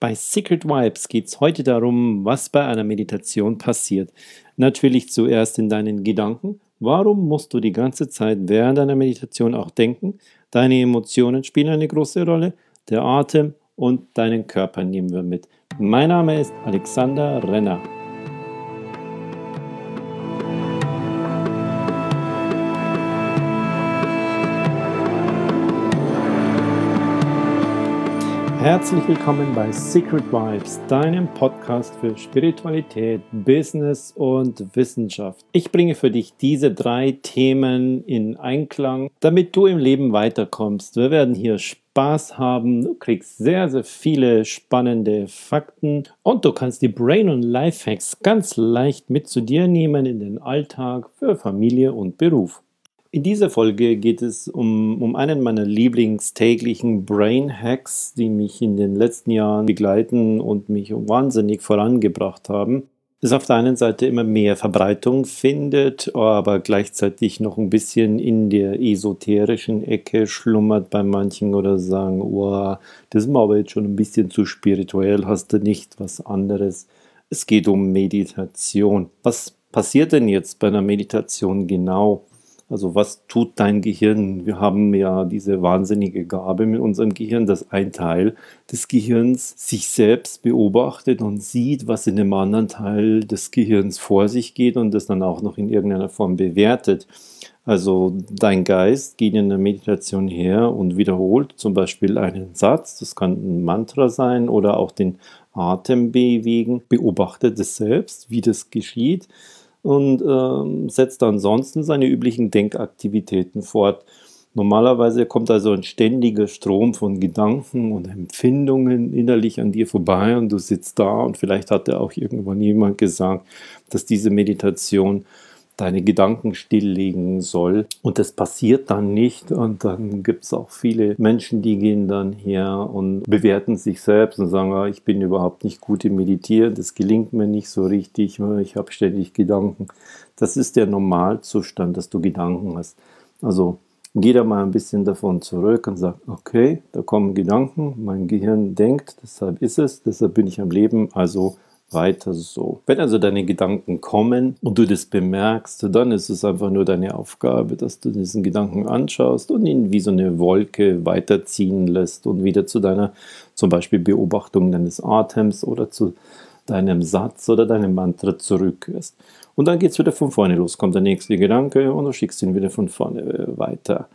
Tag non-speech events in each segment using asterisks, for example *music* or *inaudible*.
Bei Secret Vibes geht es heute darum, was bei einer Meditation passiert. Natürlich zuerst in deinen Gedanken. Warum musst du die ganze Zeit während einer Meditation auch denken? Deine Emotionen spielen eine große Rolle. Der Atem und deinen Körper nehmen wir mit. Mein Name ist Alexander Renner. Herzlich willkommen bei Secret Vibes, deinem Podcast für Spiritualität, Business und Wissenschaft. Ich bringe für dich diese drei Themen in Einklang, damit du im Leben weiterkommst. Wir werden hier Spaß haben, du kriegst sehr, sehr viele spannende Fakten und du kannst die Brain- und Lifehacks ganz leicht mit zu dir nehmen in den Alltag für Familie und Beruf. In dieser Folge geht es um, um einen meiner lieblingstäglichen Brain Hacks, die mich in den letzten Jahren begleiten und mich wahnsinnig vorangebracht haben. Das auf der einen Seite immer mehr Verbreitung findet, aber gleichzeitig noch ein bisschen in der esoterischen Ecke schlummert bei manchen oder sagen, oh, das ist mir aber jetzt schon ein bisschen zu spirituell, hast du nicht was anderes. Es geht um Meditation. Was passiert denn jetzt bei einer Meditation genau? Also was tut dein Gehirn? Wir haben ja diese wahnsinnige Gabe mit unserem Gehirn, dass ein Teil des Gehirns sich selbst beobachtet und sieht, was in dem anderen Teil des Gehirns vor sich geht und das dann auch noch in irgendeiner Form bewertet. Also dein Geist geht in der Meditation her und wiederholt zum Beispiel einen Satz, das kann ein Mantra sein oder auch den Atem bewegen, beobachtet es selbst, wie das geschieht und ähm, setzt ansonsten seine üblichen Denkaktivitäten fort. Normalerweise kommt also ein ständiger Strom von Gedanken und Empfindungen innerlich an dir vorbei und du sitzt da und vielleicht hat ja auch irgendwann jemand gesagt, dass diese Meditation deine Gedanken stilllegen soll. Und das passiert dann nicht. Und dann gibt es auch viele Menschen, die gehen dann her und bewerten sich selbst und sagen, ah, ich bin überhaupt nicht gut im Meditieren, das gelingt mir nicht so richtig, ich habe ständig Gedanken. Das ist der Normalzustand, dass du Gedanken hast. Also geh da mal ein bisschen davon zurück und sag, okay, da kommen Gedanken, mein Gehirn denkt, deshalb ist es, deshalb bin ich am Leben, also weiter so. Wenn also deine Gedanken kommen und du das bemerkst, dann ist es einfach nur deine Aufgabe, dass du diesen Gedanken anschaust und ihn wie so eine Wolke weiterziehen lässt und wieder zu deiner zum Beispiel Beobachtung deines Atems oder zu deinem Satz oder deinem Mantra zurückkehrst. Und dann geht es wieder von vorne los, kommt der nächste Gedanke und du schickst ihn wieder von vorne weiter.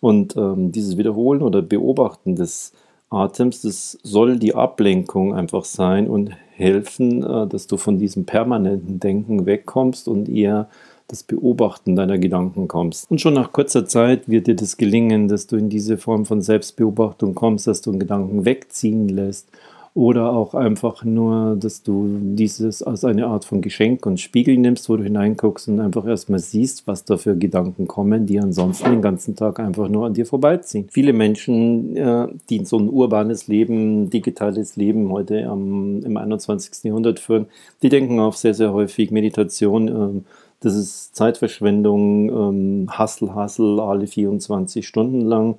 Und ähm, dieses Wiederholen oder Beobachten des Atems, das soll die Ablenkung einfach sein und helfen, äh, dass du von diesem permanenten Denken wegkommst und eher das Beobachten deiner Gedanken kommst. Und schon nach kurzer Zeit wird dir das gelingen, dass du in diese Form von Selbstbeobachtung kommst, dass du einen Gedanken wegziehen lässt oder auch einfach nur, dass du dieses als eine Art von Geschenk und Spiegel nimmst, wo du hineinguckst und einfach erstmal siehst, was da für Gedanken kommen, die ansonsten den ganzen Tag einfach nur an dir vorbeiziehen. Viele Menschen, äh, die so ein urbanes Leben, digitales Leben heute am, im 21. Jahrhundert führen, die denken auch sehr, sehr häufig Meditation. Äh, das ist Zeitverschwendung, ähm, Hustle, Hustle, alle 24 Stunden lang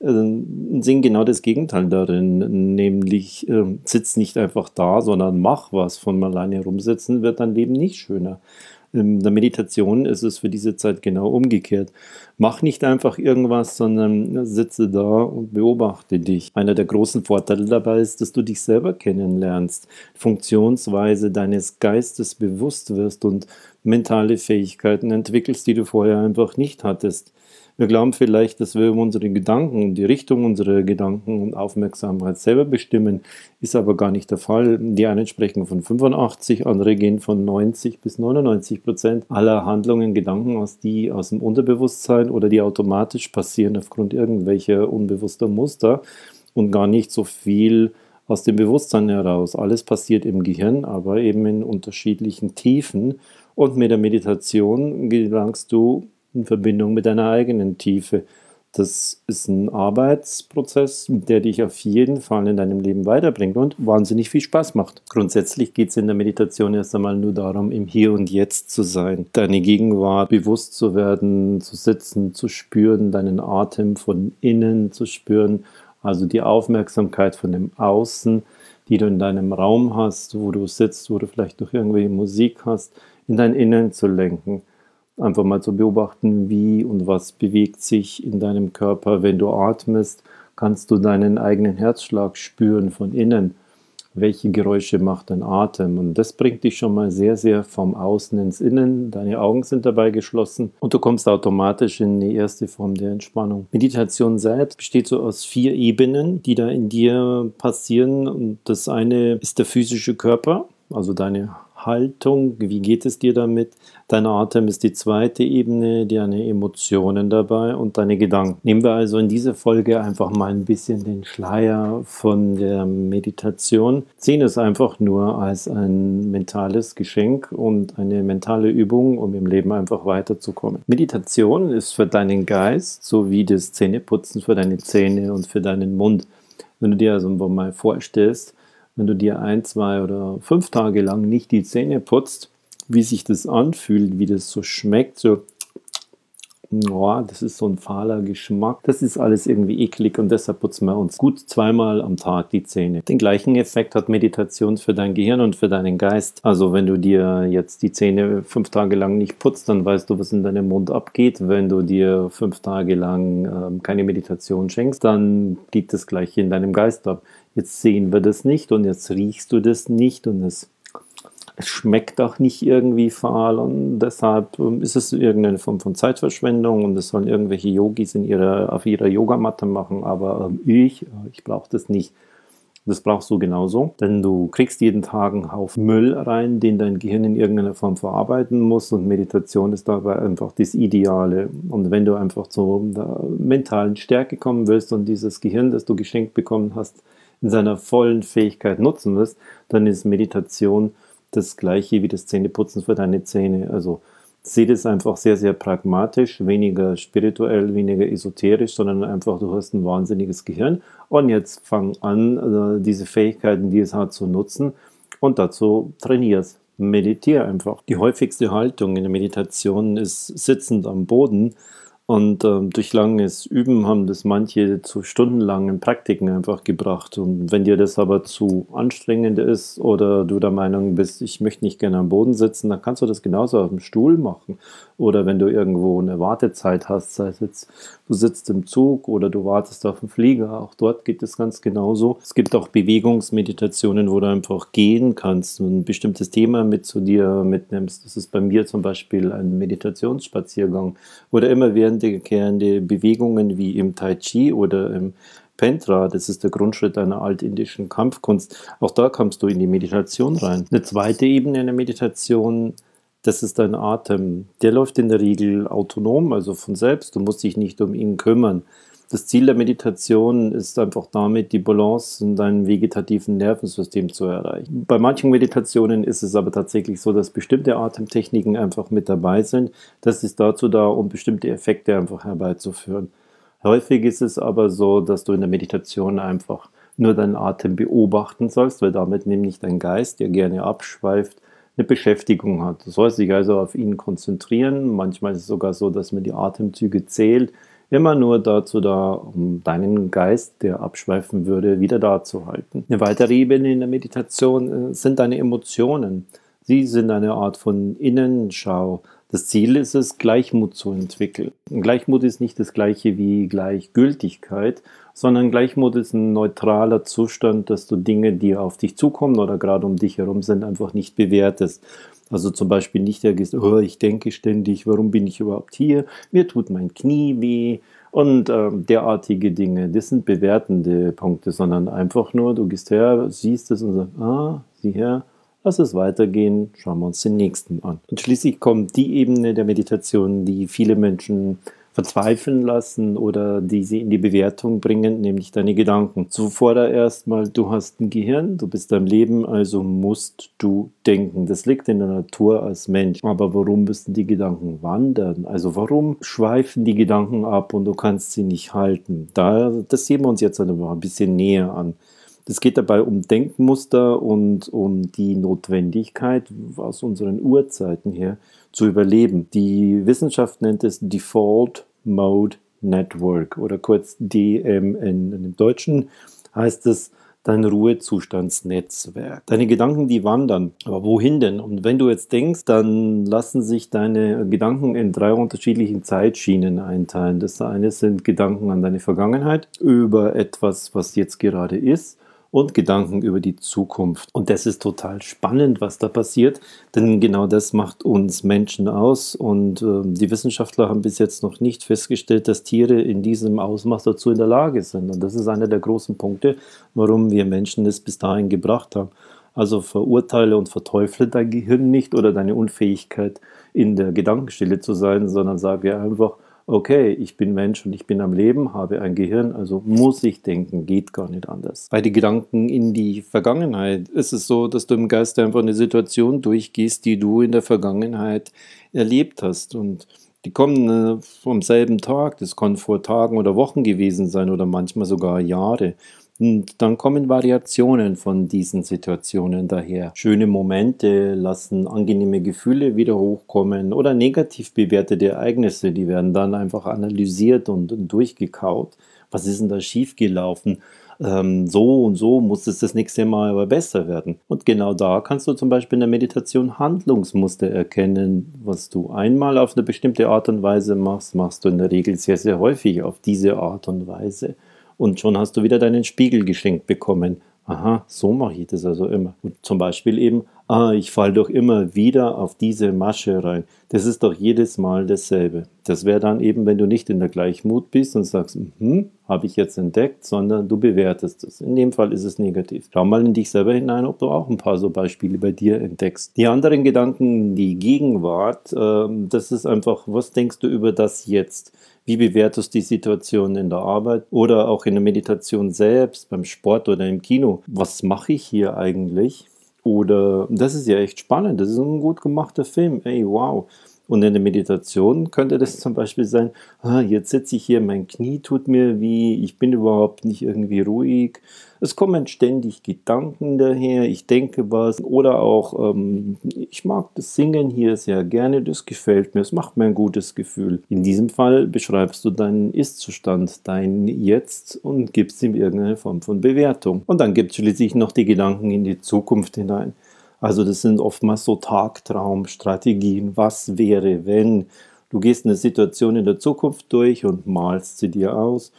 sehen genau das Gegenteil darin, nämlich äh, sitz nicht einfach da, sondern mach was. Von alleine rumsitzen wird dein Leben nicht schöner. In der Meditation ist es für diese Zeit genau umgekehrt. Mach nicht einfach irgendwas, sondern sitze da und beobachte dich. Einer der großen Vorteile dabei ist, dass du dich selber kennenlernst, Funktionsweise deines Geistes bewusst wirst und mentale Fähigkeiten entwickelst, die du vorher einfach nicht hattest. Wir glauben vielleicht, dass wir unsere Gedanken, die Richtung unserer Gedanken und Aufmerksamkeit selber bestimmen, ist aber gar nicht der Fall. Die einen sprechen von 85, andere gehen von 90 bis 99 Prozent aller Handlungen, Gedanken aus, die aus dem Unterbewusstsein oder die automatisch passieren aufgrund irgendwelcher unbewusster Muster und gar nicht so viel aus dem Bewusstsein heraus. Alles passiert im Gehirn, aber eben in unterschiedlichen Tiefen. Und mit der Meditation gelangst du in Verbindung mit deiner eigenen Tiefe. Das ist ein Arbeitsprozess, der dich auf jeden Fall in deinem Leben weiterbringt und wahnsinnig viel Spaß macht. Grundsätzlich geht es in der Meditation erst einmal nur darum, im Hier und Jetzt zu sein, deine Gegenwart bewusst zu werden, zu sitzen, zu spüren, deinen Atem von innen zu spüren, also die Aufmerksamkeit von dem Außen die du in deinem Raum hast, wo du sitzt, wo du vielleicht noch irgendwelche Musik hast, in dein Innen zu lenken. Einfach mal zu beobachten, wie und was bewegt sich in deinem Körper. Wenn du atmest, kannst du deinen eigenen Herzschlag spüren von innen welche Geräusche macht dein Atem. Und das bringt dich schon mal sehr, sehr vom Außen ins Innen. Deine Augen sind dabei geschlossen und du kommst automatisch in die erste Form der Entspannung. Meditation selbst besteht so aus vier Ebenen, die da in dir passieren. Und das eine ist der physische Körper, also deine Haltung, wie geht es dir damit? Dein Atem ist die zweite Ebene, deine Emotionen dabei und deine Gedanken. Nehmen wir also in dieser Folge einfach mal ein bisschen den Schleier von der Meditation. Sehen es einfach nur als ein mentales Geschenk und eine mentale Übung, um im Leben einfach weiterzukommen. Meditation ist für deinen Geist so wie das Zähneputzen für deine Zähne und für deinen Mund. Wenn du dir also mal vorstellst, wenn du dir ein, zwei oder fünf Tage lang nicht die Zähne putzt, wie sich das anfühlt, wie das so schmeckt, so, oh, das ist so ein fahler Geschmack. Das ist alles irgendwie eklig und deshalb putzen wir uns gut zweimal am Tag die Zähne. Den gleichen Effekt hat Meditation für dein Gehirn und für deinen Geist. Also wenn du dir jetzt die Zähne fünf Tage lang nicht putzt, dann weißt du, was in deinem Mund abgeht. Wenn du dir fünf Tage lang ähm, keine Meditation schenkst, dann geht das gleiche in deinem Geist ab jetzt sehen wir das nicht und jetzt riechst du das nicht und es, es schmeckt auch nicht irgendwie fahl und deshalb ähm, ist es irgendeine Form von Zeitverschwendung und das sollen irgendwelche Yogis in ihrer, auf ihrer Yogamatte machen, aber ähm, ich, ich brauche das nicht. Das brauchst du genauso, denn du kriegst jeden Tag einen Haufen Müll rein, den dein Gehirn in irgendeiner Form verarbeiten muss und Meditation ist dabei einfach das Ideale. Und wenn du einfach zur mentalen Stärke kommen willst und dieses Gehirn, das du geschenkt bekommen hast, in seiner vollen Fähigkeit nutzen wirst, dann ist Meditation das gleiche wie das Zähneputzen für deine Zähne. Also sehe das einfach sehr, sehr pragmatisch, weniger spirituell, weniger esoterisch, sondern einfach, du hast ein wahnsinniges Gehirn und jetzt fang an, äh, diese Fähigkeiten, die es hat, zu nutzen und dazu trainierst. Meditiere einfach. Die häufigste Haltung in der Meditation ist sitzend am Boden und ähm, durch langes Üben haben das manche zu stundenlangen Praktiken einfach gebracht. Und wenn dir das aber zu anstrengend ist oder du der Meinung bist, ich möchte nicht gerne am Boden sitzen, dann kannst du das genauso auf dem Stuhl machen. Oder wenn du irgendwo eine Wartezeit hast, sei es jetzt, du sitzt im Zug oder du wartest auf den Flieger, auch dort geht es ganz genauso. Es gibt auch Bewegungsmeditationen, wo du einfach gehen kannst und ein bestimmtes Thema mit zu dir mitnimmst. Das ist bei mir zum Beispiel ein Meditationsspaziergang oder immer während wiederkehrende Bewegungen wie im Tai Chi oder im Pentra, das ist der Grundschritt einer altindischen Kampfkunst. Auch da kommst du in die Meditation rein. Eine zweite Ebene in der Meditation, das ist dein Atem. Der läuft in der Regel autonom, also von selbst. Du musst dich nicht um ihn kümmern. Das Ziel der Meditation ist einfach damit, die Balance in deinem vegetativen Nervensystem zu erreichen. Bei manchen Meditationen ist es aber tatsächlich so, dass bestimmte Atemtechniken einfach mit dabei sind. Das ist dazu da, um bestimmte Effekte einfach herbeizuführen. Häufig ist es aber so, dass du in der Meditation einfach nur deinen Atem beobachten sollst, weil damit nämlich dein Geist, der gerne abschweift, eine Beschäftigung hat. Du sollst dich also auf ihn konzentrieren. Manchmal ist es sogar so, dass man die Atemzüge zählt immer nur dazu da, um deinen Geist, der abschweifen würde, wieder da zu halten. Eine weitere Ebene in der Meditation äh, sind deine Emotionen. Sie sind eine Art von Innenschau. Das Ziel ist es, Gleichmut zu entwickeln. Gleichmut ist nicht das gleiche wie Gleichgültigkeit, sondern Gleichmut ist ein neutraler Zustand, dass du Dinge, die auf dich zukommen oder gerade um dich herum sind, einfach nicht bewertest. Also zum Beispiel nicht ergehst, oh, ich denke ständig, warum bin ich überhaupt hier? Mir tut mein Knie weh und ähm, derartige Dinge. Das sind bewertende Punkte, sondern einfach nur, du gehst her, siehst es und sagst, ah, sieh her, lass es weitergehen, schauen wir uns den nächsten an. Und schließlich kommt die Ebene der Meditation, die viele Menschen verzweifeln lassen oder die sie in die Bewertung bringen, nämlich deine Gedanken. Zuvor da erstmal, du hast ein Gehirn, du bist am Leben, also musst du denken. Das liegt in der Natur als Mensch. Aber warum müssen die Gedanken wandern? Also warum schweifen die Gedanken ab und du kannst sie nicht halten? Da, das sehen wir uns jetzt ein bisschen näher an. Es geht dabei um Denkmuster und um die Notwendigkeit aus unseren Urzeiten her zu überleben. Die Wissenschaft nennt es Default Mode Network oder kurz DMN. Im Deutschen heißt es dein Ruhezustandsnetzwerk. Deine Gedanken, die wandern. Aber wohin denn? Und wenn du jetzt denkst, dann lassen sich deine Gedanken in drei unterschiedlichen Zeitschienen einteilen. Das eine sind Gedanken an deine Vergangenheit über etwas, was jetzt gerade ist und Gedanken über die Zukunft. Und das ist total spannend, was da passiert, denn genau das macht uns Menschen aus. Und äh, die Wissenschaftler haben bis jetzt noch nicht festgestellt, dass Tiere in diesem Ausmaß dazu in der Lage sind. Und das ist einer der großen Punkte, warum wir Menschen es bis dahin gebracht haben. Also verurteile und verteufle dein Gehirn nicht oder deine Unfähigkeit, in der Gedankenstille zu sein, sondern sage einfach, okay, ich bin Mensch und ich bin am Leben, habe ein Gehirn, also muss ich denken, geht gar nicht anders. Bei den Gedanken in die Vergangenheit ist es so, dass du im Geist einfach eine Situation durchgehst, die du in der Vergangenheit erlebt hast und die kommen äh, vom selben Tag, das kann vor Tagen oder Wochen gewesen sein oder manchmal sogar Jahre. Und dann kommen Variationen von diesen Situationen daher. Schöne Momente lassen angenehme Gefühle wieder hochkommen oder negativ bewertete Ereignisse, die werden dann einfach analysiert und, durchgekaut. Was ist denn da schiefgelaufen? Ähm, so und so muss es das nächste Mal aber besser werden. Und genau da kannst du zum Beispiel in der Meditation Handlungsmuster erkennen. Was du einmal auf eine bestimmte Art und Weise machst, machst du in der Regel sehr, sehr häufig auf diese Art und Weise und schon hast du wieder deinen Spiegel geschenkt bekommen. Aha, so mache ich das also immer. Und zum Beispiel eben, ah, ich falle doch immer wieder auf diese Masche rein. Das ist doch jedes Mal dasselbe. Das wäre dann eben, wenn du nicht in der Gleichmut bist und sagst, hm, habe ich jetzt entdeckt, sondern du bewertest es. In dem Fall ist es negativ. Schau mal in dich selber hinein, ob du auch ein paar so Beispiele bei dir entdeckst. Die anderen Gedanken, die Gegenwart, äh, das ist einfach, was denkst du über das jetzt? Wie bewertest du die Situation in der Arbeit oder auch in der Meditation selbst, beim Sport oder im Kino? Was mache ich hier eigentlich? Oder das ist ja echt spannend, das ist ein gut gemachter Film. Ey, wow. Und in der Meditation könnte das zum Beispiel sein, ah, jetzt sitze ich hier, mein Knie tut mir weh, ich bin überhaupt nicht irgendwie ruhig. Es kommen ständig Gedanken daher, ich denke was. Oder auch, ähm, ich mag das Singen hier sehr gerne, das gefällt mir, es macht mir ein gutes Gefühl. In diesem Fall beschreibst du deinen Ist-Zustand, dein Jetzt und gibst ihm irgendeine Form von Bewertung. Und dann gibt es schließlich noch die Gedanken in die Zukunft hinein. Also das sind oftmals so Tagtraumstrategien. Was wäre, wenn du gehst eine Situation in der Zukunft durch und malst sie dir aus.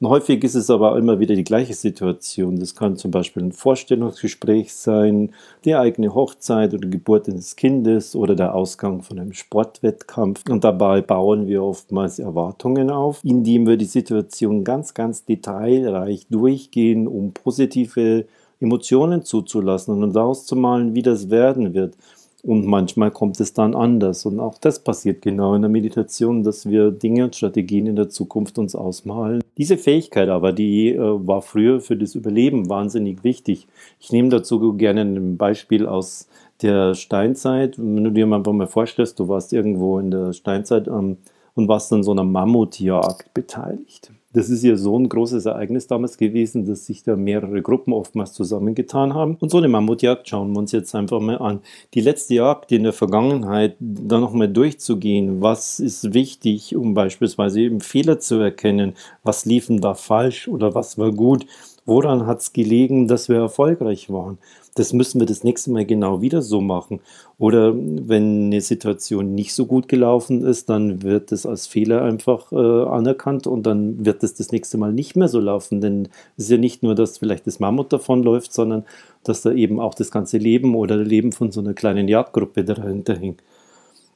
Und häufig ist es aber immer wieder die gleiche Situation. Das kann zum Beispiel ein Vorstellungsgespräch sein, die eigene Hochzeit oder Geburt eines Kindes oder der Ausgang von einem Sportwettkampf. Und dabei bauen wir oftmals Erwartungen auf, indem wir die Situation ganz, ganz detailreich durchgehen, um positive Emotionen zuzulassen und auszumalen, wie das werden wird. Und manchmal kommt es dann anders. Und auch das passiert genau in der Meditation, dass wir Dinge und Strategien in der Zukunft uns ausmalen. Diese Fähigkeit aber, die äh, war früher für das Überleben wahnsinnig wichtig. Ich nehme dazu gerne ein Beispiel aus der Steinzeit. Wenn du dir einfach mal vorstellst, du warst irgendwo in der Steinzeit ähm, und warst an so einer Mammutjagd beteiligt. Das ist ja so ein großes Ereignis damals gewesen, dass sich da mehrere Gruppen oftmals zusammengetan haben. Und so eine Mammutjagd schauen wir uns jetzt einfach mal an. Die letzte Jagd in der Vergangenheit, da nochmal durchzugehen, was ist wichtig, um beispielsweise eben Fehler zu erkennen, was liefen da falsch oder was war gut, woran hat es gelegen, dass wir erfolgreich waren das müssen wir das nächste Mal genau wieder so machen. Oder wenn eine Situation nicht so gut gelaufen ist, dann wird es als Fehler einfach äh, anerkannt und dann wird es das nächste Mal nicht mehr so laufen. Denn es ist ja nicht nur, dass vielleicht das Mammut davonläuft, sondern dass da eben auch das ganze Leben oder das Leben von so einer kleinen Jagdgruppe dahinter hängt.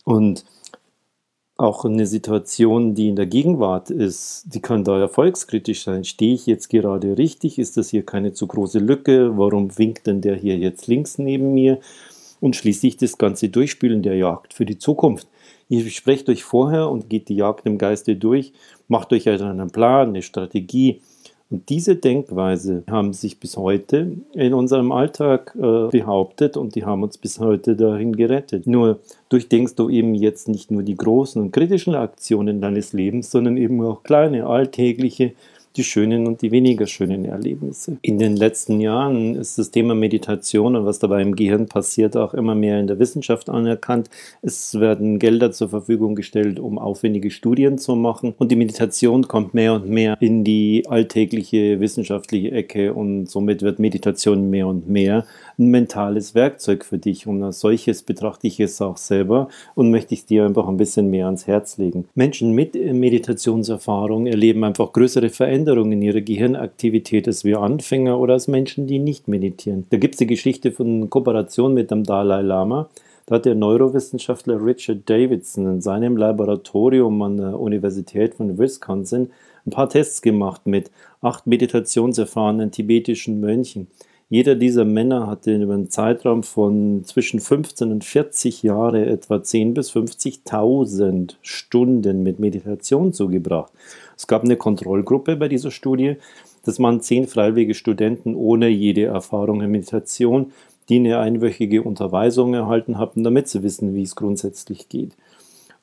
Und auch eine Situation, die in der Gegenwart ist, die kann da erfolgskritisch sein. Stehe ich jetzt gerade richtig? Ist das hier keine zu große Lücke? Warum winkt denn der hier jetzt links neben mir? Und schließlich das ganze Durchspielen der Jagd für die Zukunft. Ihr sprecht euch vorher und geht die Jagd im Geiste durch, macht euch also einen Plan, eine Strategie, und diese Denkweise haben sich bis heute in unserem Alltag äh, behauptet und die haben uns bis heute dahin gerettet. Nur durchdenkst du eben jetzt nicht nur die großen und kritischen Aktionen deines Lebens, sondern eben auch kleine, alltägliche, die schönen und die weniger schönen Erlebnisse. In den letzten Jahren ist das Thema Meditation und was dabei im Gehirn passiert auch immer mehr in der Wissenschaft anerkannt. Es werden Gelder zur Verfügung gestellt, um aufwendige Studien zu machen und die Meditation kommt mehr und mehr in die alltägliche wissenschaftliche Ecke und somit wird Meditation mehr und mehr ein mentales Werkzeug für dich und als solches betrachte ich es auch selber und möchte ich dir einfach ein bisschen mehr ans Herz legen. Menschen mit Meditationserfahrung erleben einfach größere Veränderungen in ihrer Gehirnaktivität als wir Anfänger oder als Menschen, die nicht meditieren. Da gibt es die Geschichte von Kooperation mit dem Dalai Lama. Da hat der Neurowissenschaftler Richard Davidson in seinem Laboratorium an der Universität von Wisconsin ein paar Tests gemacht mit acht meditationserfahrenen tibetischen Mönchen. Jeder dieser Männer hatte über einen Zeitraum von zwischen 15 und 40 Jahre etwa 10 bis 50.000 Stunden mit Meditation zugebracht. Es gab eine Kontrollgruppe bei dieser Studie. Das waren zehn freiwillige Studenten ohne jede Erfahrung in Meditation, die eine einwöchige Unterweisung erhalten hatten, damit sie wissen, wie es grundsätzlich geht.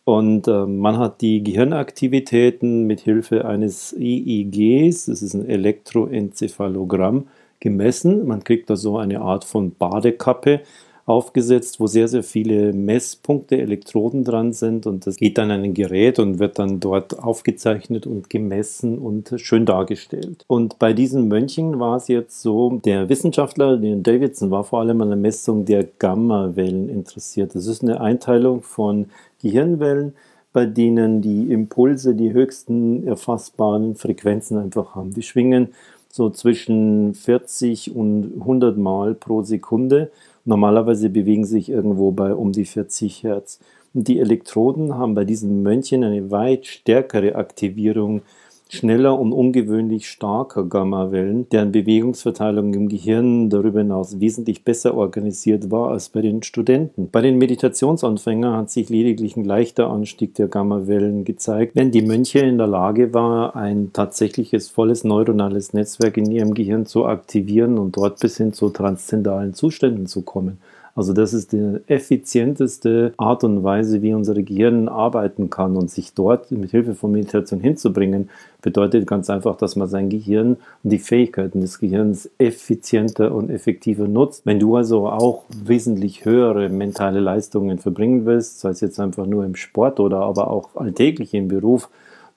Und äh, man hat die Gehirnaktivitäten mit Hilfe eines EEGs, das ist ein Elektroenzephalogramm, gemessen. Man kriegt da so eine Art von Badekappe aufgesetzt, wo sehr, sehr viele Messpunkte, Elektroden dran sind und das geht dann an ein Gerät und wird dann dort aufgezeichnet und gemessen und schön dargestellt. Und bei diesen Mönchen war es jetzt so, der Wissenschaftler, den Davidson, war vor allem an der Messung der Gammawellen interessiert. Das ist eine Einteilung von Gehirnwellen, bei denen die Impulse die höchsten erfassbaren Frequenzen einfach haben. Die schwingen so zwischen 40 und 100 Mal pro Sekunde. Normalerweise bewegen sich irgendwo bei um die 40 Hertz. Und die Elektroden haben bei diesen Mönchen eine weit stärkere Aktivierung schneller und ungewöhnlich starker Gammawellen, deren Bewegungsverteilung im Gehirn darüber hinaus wesentlich besser organisiert war als bei den Studenten. Bei den Meditationsanfängern hat sich lediglich ein leichter Anstieg der Gammawellen gezeigt, wenn die Mönche in der Lage war, ein tatsächliches volles neuronales Netzwerk in ihrem Gehirn zu aktivieren und dort bis hin zu transzendalen Zuständen zu kommen. Also das ist die effizienteste Art und Weise, wie unser Gehirn arbeiten kann und sich dort mit Hilfe von Meditation hinzubringen, bedeutet ganz einfach, dass man sein Gehirn und die Fähigkeiten des Gehirns effizienter und effektiver nutzt. Wenn du also auch wesentlich höhere mentale Leistungen verbringen willst, sei es jetzt einfach nur im Sport oder aber auch alltäglich im Beruf,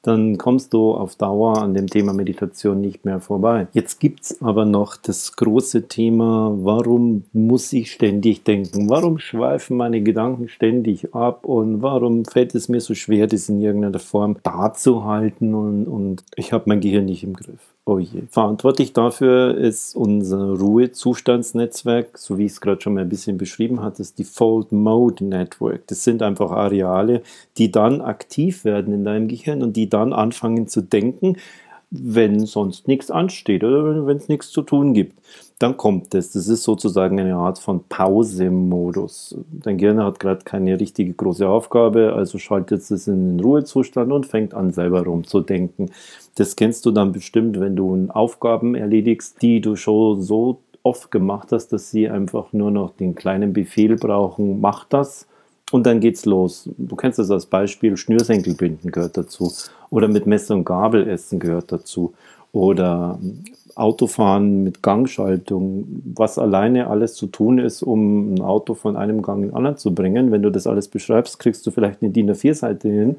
dann kommst du auf Dauer an dem Thema Meditation nicht mehr vorbei. Jetzt gibt es aber noch das große Thema, warum muss ich ständig denken? Warum schweifen meine Gedanken ständig ab und warum fällt es mir so schwer, das in irgendeiner Form darzuhalten und, und ich habe mein Gehirn nicht im Griff? Oh je. Verantwortlich dafür ist unser Ruhezustandsnetzwerk, so wie ich es gerade schon mal ein bisschen beschrieben hatte, das Default Mode Network. Das sind einfach Areale, die dann aktiv werden in deinem Gehirn und die dann anfangen zu denken, wenn sonst nichts ansteht oder wenn es nichts zu tun gibt. Dann kommt es. Das ist sozusagen eine Art von Pause-Modus. Dein Gehirn hat gerade keine richtige große Aufgabe, also schaltet es in den Ruhezustand und fängt an, selber rumzudenken. Das kennst du dann bestimmt, wenn du Aufgaben erledigst, die du schon so oft gemacht hast, dass sie einfach nur noch den kleinen Befehl brauchen, mach das und dann geht's los. Du kennst das als Beispiel, Schnürsenkel binden gehört dazu. Oder mit Messer und Gabel essen gehört dazu. Oder Autofahren mit Gangschaltung, was alleine alles zu tun ist, um ein Auto von einem Gang in den anderen zu bringen. Wenn du das alles beschreibst, kriegst du vielleicht eine DIN A4-Seite hin.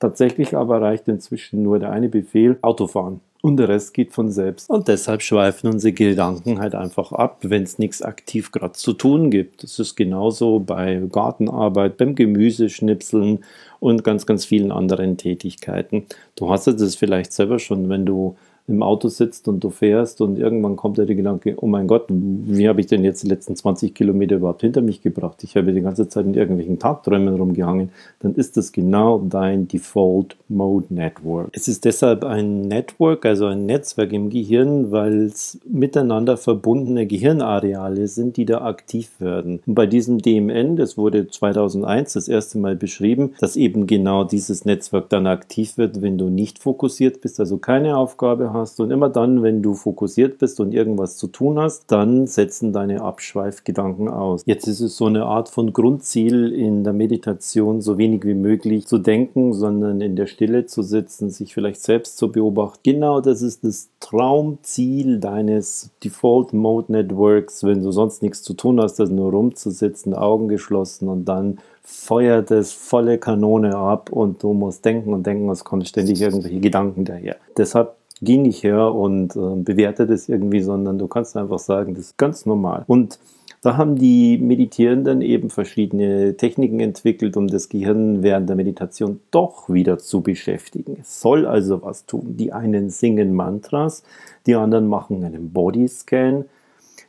Tatsächlich aber reicht inzwischen nur der eine Befehl, Autofahren und der Rest geht von selbst. Und deshalb schweifen unsere Gedanken halt einfach ab, wenn es nichts aktiv gerade zu tun gibt. Das ist genauso bei Gartenarbeit, beim Gemüseschnipseln und ganz, ganz vielen anderen Tätigkeiten. Du hast es vielleicht selber schon, wenn du im Auto sitzt und du fährst und irgendwann kommt der Gedanke, oh mein Gott, wie habe ich denn jetzt die letzten 20 Kilometer überhaupt hinter mich gebracht? Ich habe die ganze Zeit in irgendwelchen Tagträumen rumgehangen. Dann ist das genau dein Default Mode Network. Es ist deshalb ein Network, also ein Netzwerk im Gehirn, weil es miteinander verbundene Gehirnareale sind, die da aktiv werden. Und bei diesem DMN, das wurde 2001 das erste Mal beschrieben, dass eben genau dieses Netzwerk dann aktiv wird, wenn du nicht fokussiert bist, also keine Aufgabe hast. Und immer dann, wenn du fokussiert bist und irgendwas zu tun hast, dann setzen deine Abschweifgedanken aus. Jetzt ist es so eine Art von Grundziel in der Meditation, so wenig wie möglich zu denken, sondern in der Stille zu sitzen, sich vielleicht selbst zu beobachten. Genau das ist das Traumziel deines Default Mode Networks, wenn du sonst nichts zu tun hast, als nur rumzusitzen, Augen geschlossen und dann feuert es volle Kanone ab und du musst denken und denken, es kommen ständig irgendwelche Gedanken daher. Deshalb geh nicht her und äh, bewerte das irgendwie, sondern du kannst einfach sagen, das ist ganz normal. Und da haben die Meditierenden eben verschiedene Techniken entwickelt, um das Gehirn während der Meditation doch wieder zu beschäftigen. Es soll also was tun. Die einen singen Mantras, die anderen machen einen Bodyscan,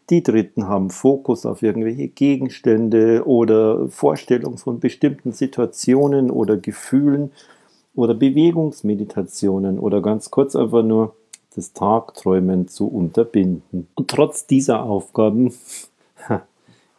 die Dritten haben Fokus auf irgendwelche Gegenstände oder Vorstellungen von bestimmten Situationen oder Gefühlen oder Bewegungsmeditationen oder ganz kurz einfach nur das Tagträumen zu unterbinden. Und trotz dieser Aufgaben *laughs*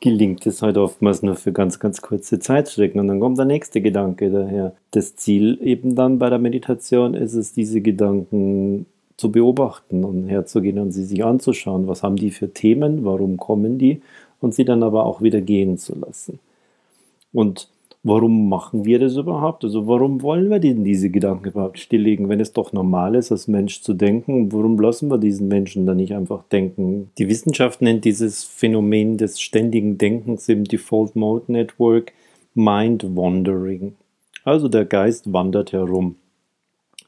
gelingt es halt oftmals nur für ganz, ganz kurze Zeitstrecken. Und dann kommt der nächste Gedanke daher. Das Ziel eben dann bei der Meditation ist es, diese Gedanken zu beobachten und herzugehen und sie sich anzuschauen, was haben die für Themen, warum kommen die und sie dann aber auch wieder gehen zu lassen. Und warum machen wir das überhaupt? Also warum wollen wir denn diese Gedanken überhaupt stilllegen, wenn es doch normal ist, als Mensch zu denken? Warum lassen wir diesen Menschen dann nicht einfach denken? Die Wissenschaft nennt dieses Phänomen des ständigen Denkens im Default Mode Network Mind Wandering. Also der Geist wandert herum.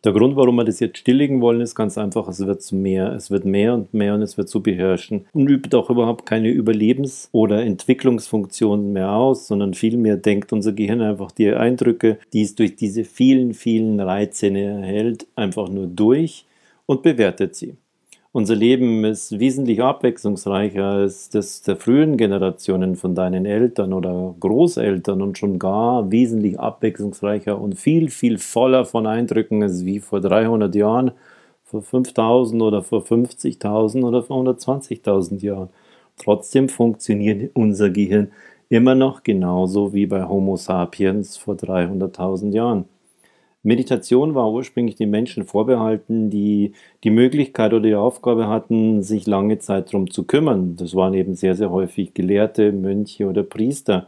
Der Grund, warum wir das jetzt stilllegen wollen, ist ganz einfach, es wird zu mehr. Es wird mehr und mehr und es wird zu beherrschen. Und übt auch überhaupt keine Überlebens- oder Entwicklungsfunktionen mehr aus, sondern vielmehr denkt unser Gehirn einfach die Eindrücke, die es durch diese vielen, vielen Reize erhält, einfach nur durch und bewertet sie. Unser Leben ist wesentlich abwechslungsreicher als das der frühen Generationen von deinen Eltern oder Großeltern und schon gar wesentlich abwechslungsreicher und viel, viel voller von Eindrücken als wie vor 300 Jahren, vor 5000 oder vor 50.000 oder vor 120.000 Jahren. Trotzdem funktioniert unser Gehirn immer noch genauso wie bei Homo sapiens vor 300.000 Jahren. Meditation war ursprünglich den Menschen vorbehalten, die die Möglichkeit oder die Aufgabe hatten, sich lange Zeit darum zu kümmern. Das waren eben sehr, sehr häufig Gelehrte, Mönche oder Priester.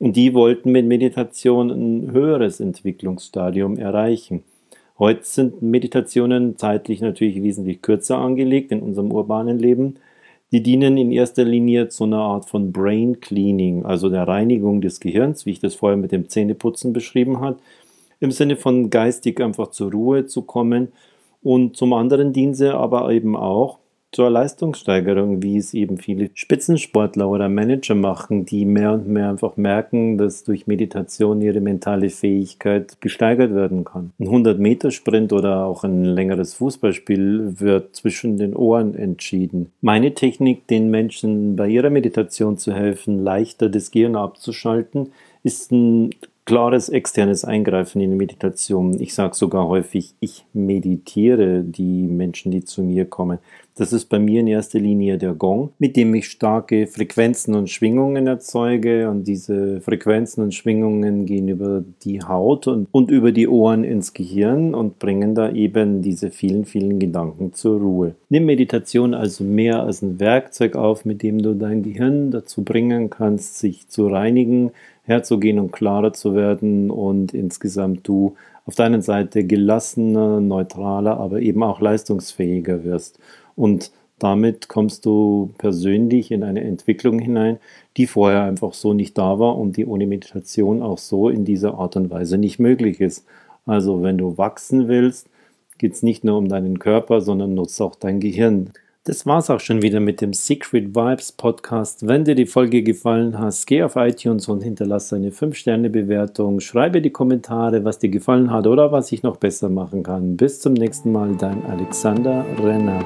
Und die wollten mit Meditation ein höheres Entwicklungsstadium erreichen. Heute sind Meditationen zeitlich natürlich wesentlich kürzer angelegt in unserem urbanen Leben. Die dienen in erster Linie zu einer Art von Brain Cleaning, also der Reinigung des Gehirns, wie ich das vorher mit dem Zähneputzen beschrieben habe im Sinne von geistig einfach zur Ruhe zu kommen. Und zum anderen dienen sie aber eben auch zur Leistungssteigerung, wie es eben viele Spitzensportler oder Manager machen, die mehr und mehr einfach merken, dass durch Meditation ihre mentale Fähigkeit gesteigert werden kann. Ein 100-Meter-Sprint oder auch ein längeres Fußballspiel wird zwischen den Ohren entschieden. Meine Technik, den Menschen bei ihrer Meditation zu helfen, leichter das Gehirn abzuschalten, ist ein klares externes Eingreifen in die Meditation. Ich sage sogar häufig, ich meditiere die Menschen, die zu mir kommen. Das ist bei mir in erster Linie der Gong, mit dem ich starke Frequenzen und Schwingungen erzeuge. Und diese Frequenzen und Schwingungen gehen über die Haut und, und über die Ohren ins Gehirn und bringen da eben diese vielen, vielen Gedanken zur Ruhe. Nimm Meditation also mehr als ein Werkzeug auf, mit dem du dein Gehirn dazu bringen kannst, sich zu reinigen, herzugehen und klarer zu werden und insgesamt du auf deiner Seite gelassener, neutraler, aber eben auch leistungsfähiger wirst. Und damit kommst du persönlich in eine Entwicklung hinein, die vorher einfach so nicht da war und die ohne Meditation auch so in dieser Art und Weise nicht möglich ist. Also wenn du wachsen willst, geht es nicht nur um deinen Körper, sondern nutzt auch dein Gehirn. Das war's auch schon wieder mit dem Secret Vibes Podcast. Wenn dir die Folge gefallen hat, geh auf iTunes und hinterlasse eine 5-Sterne-Bewertung. Schreibe die Kommentare, was dir gefallen hat oder was ich noch besser machen kann. Bis zum nächsten Mal, dein Alexander Renner.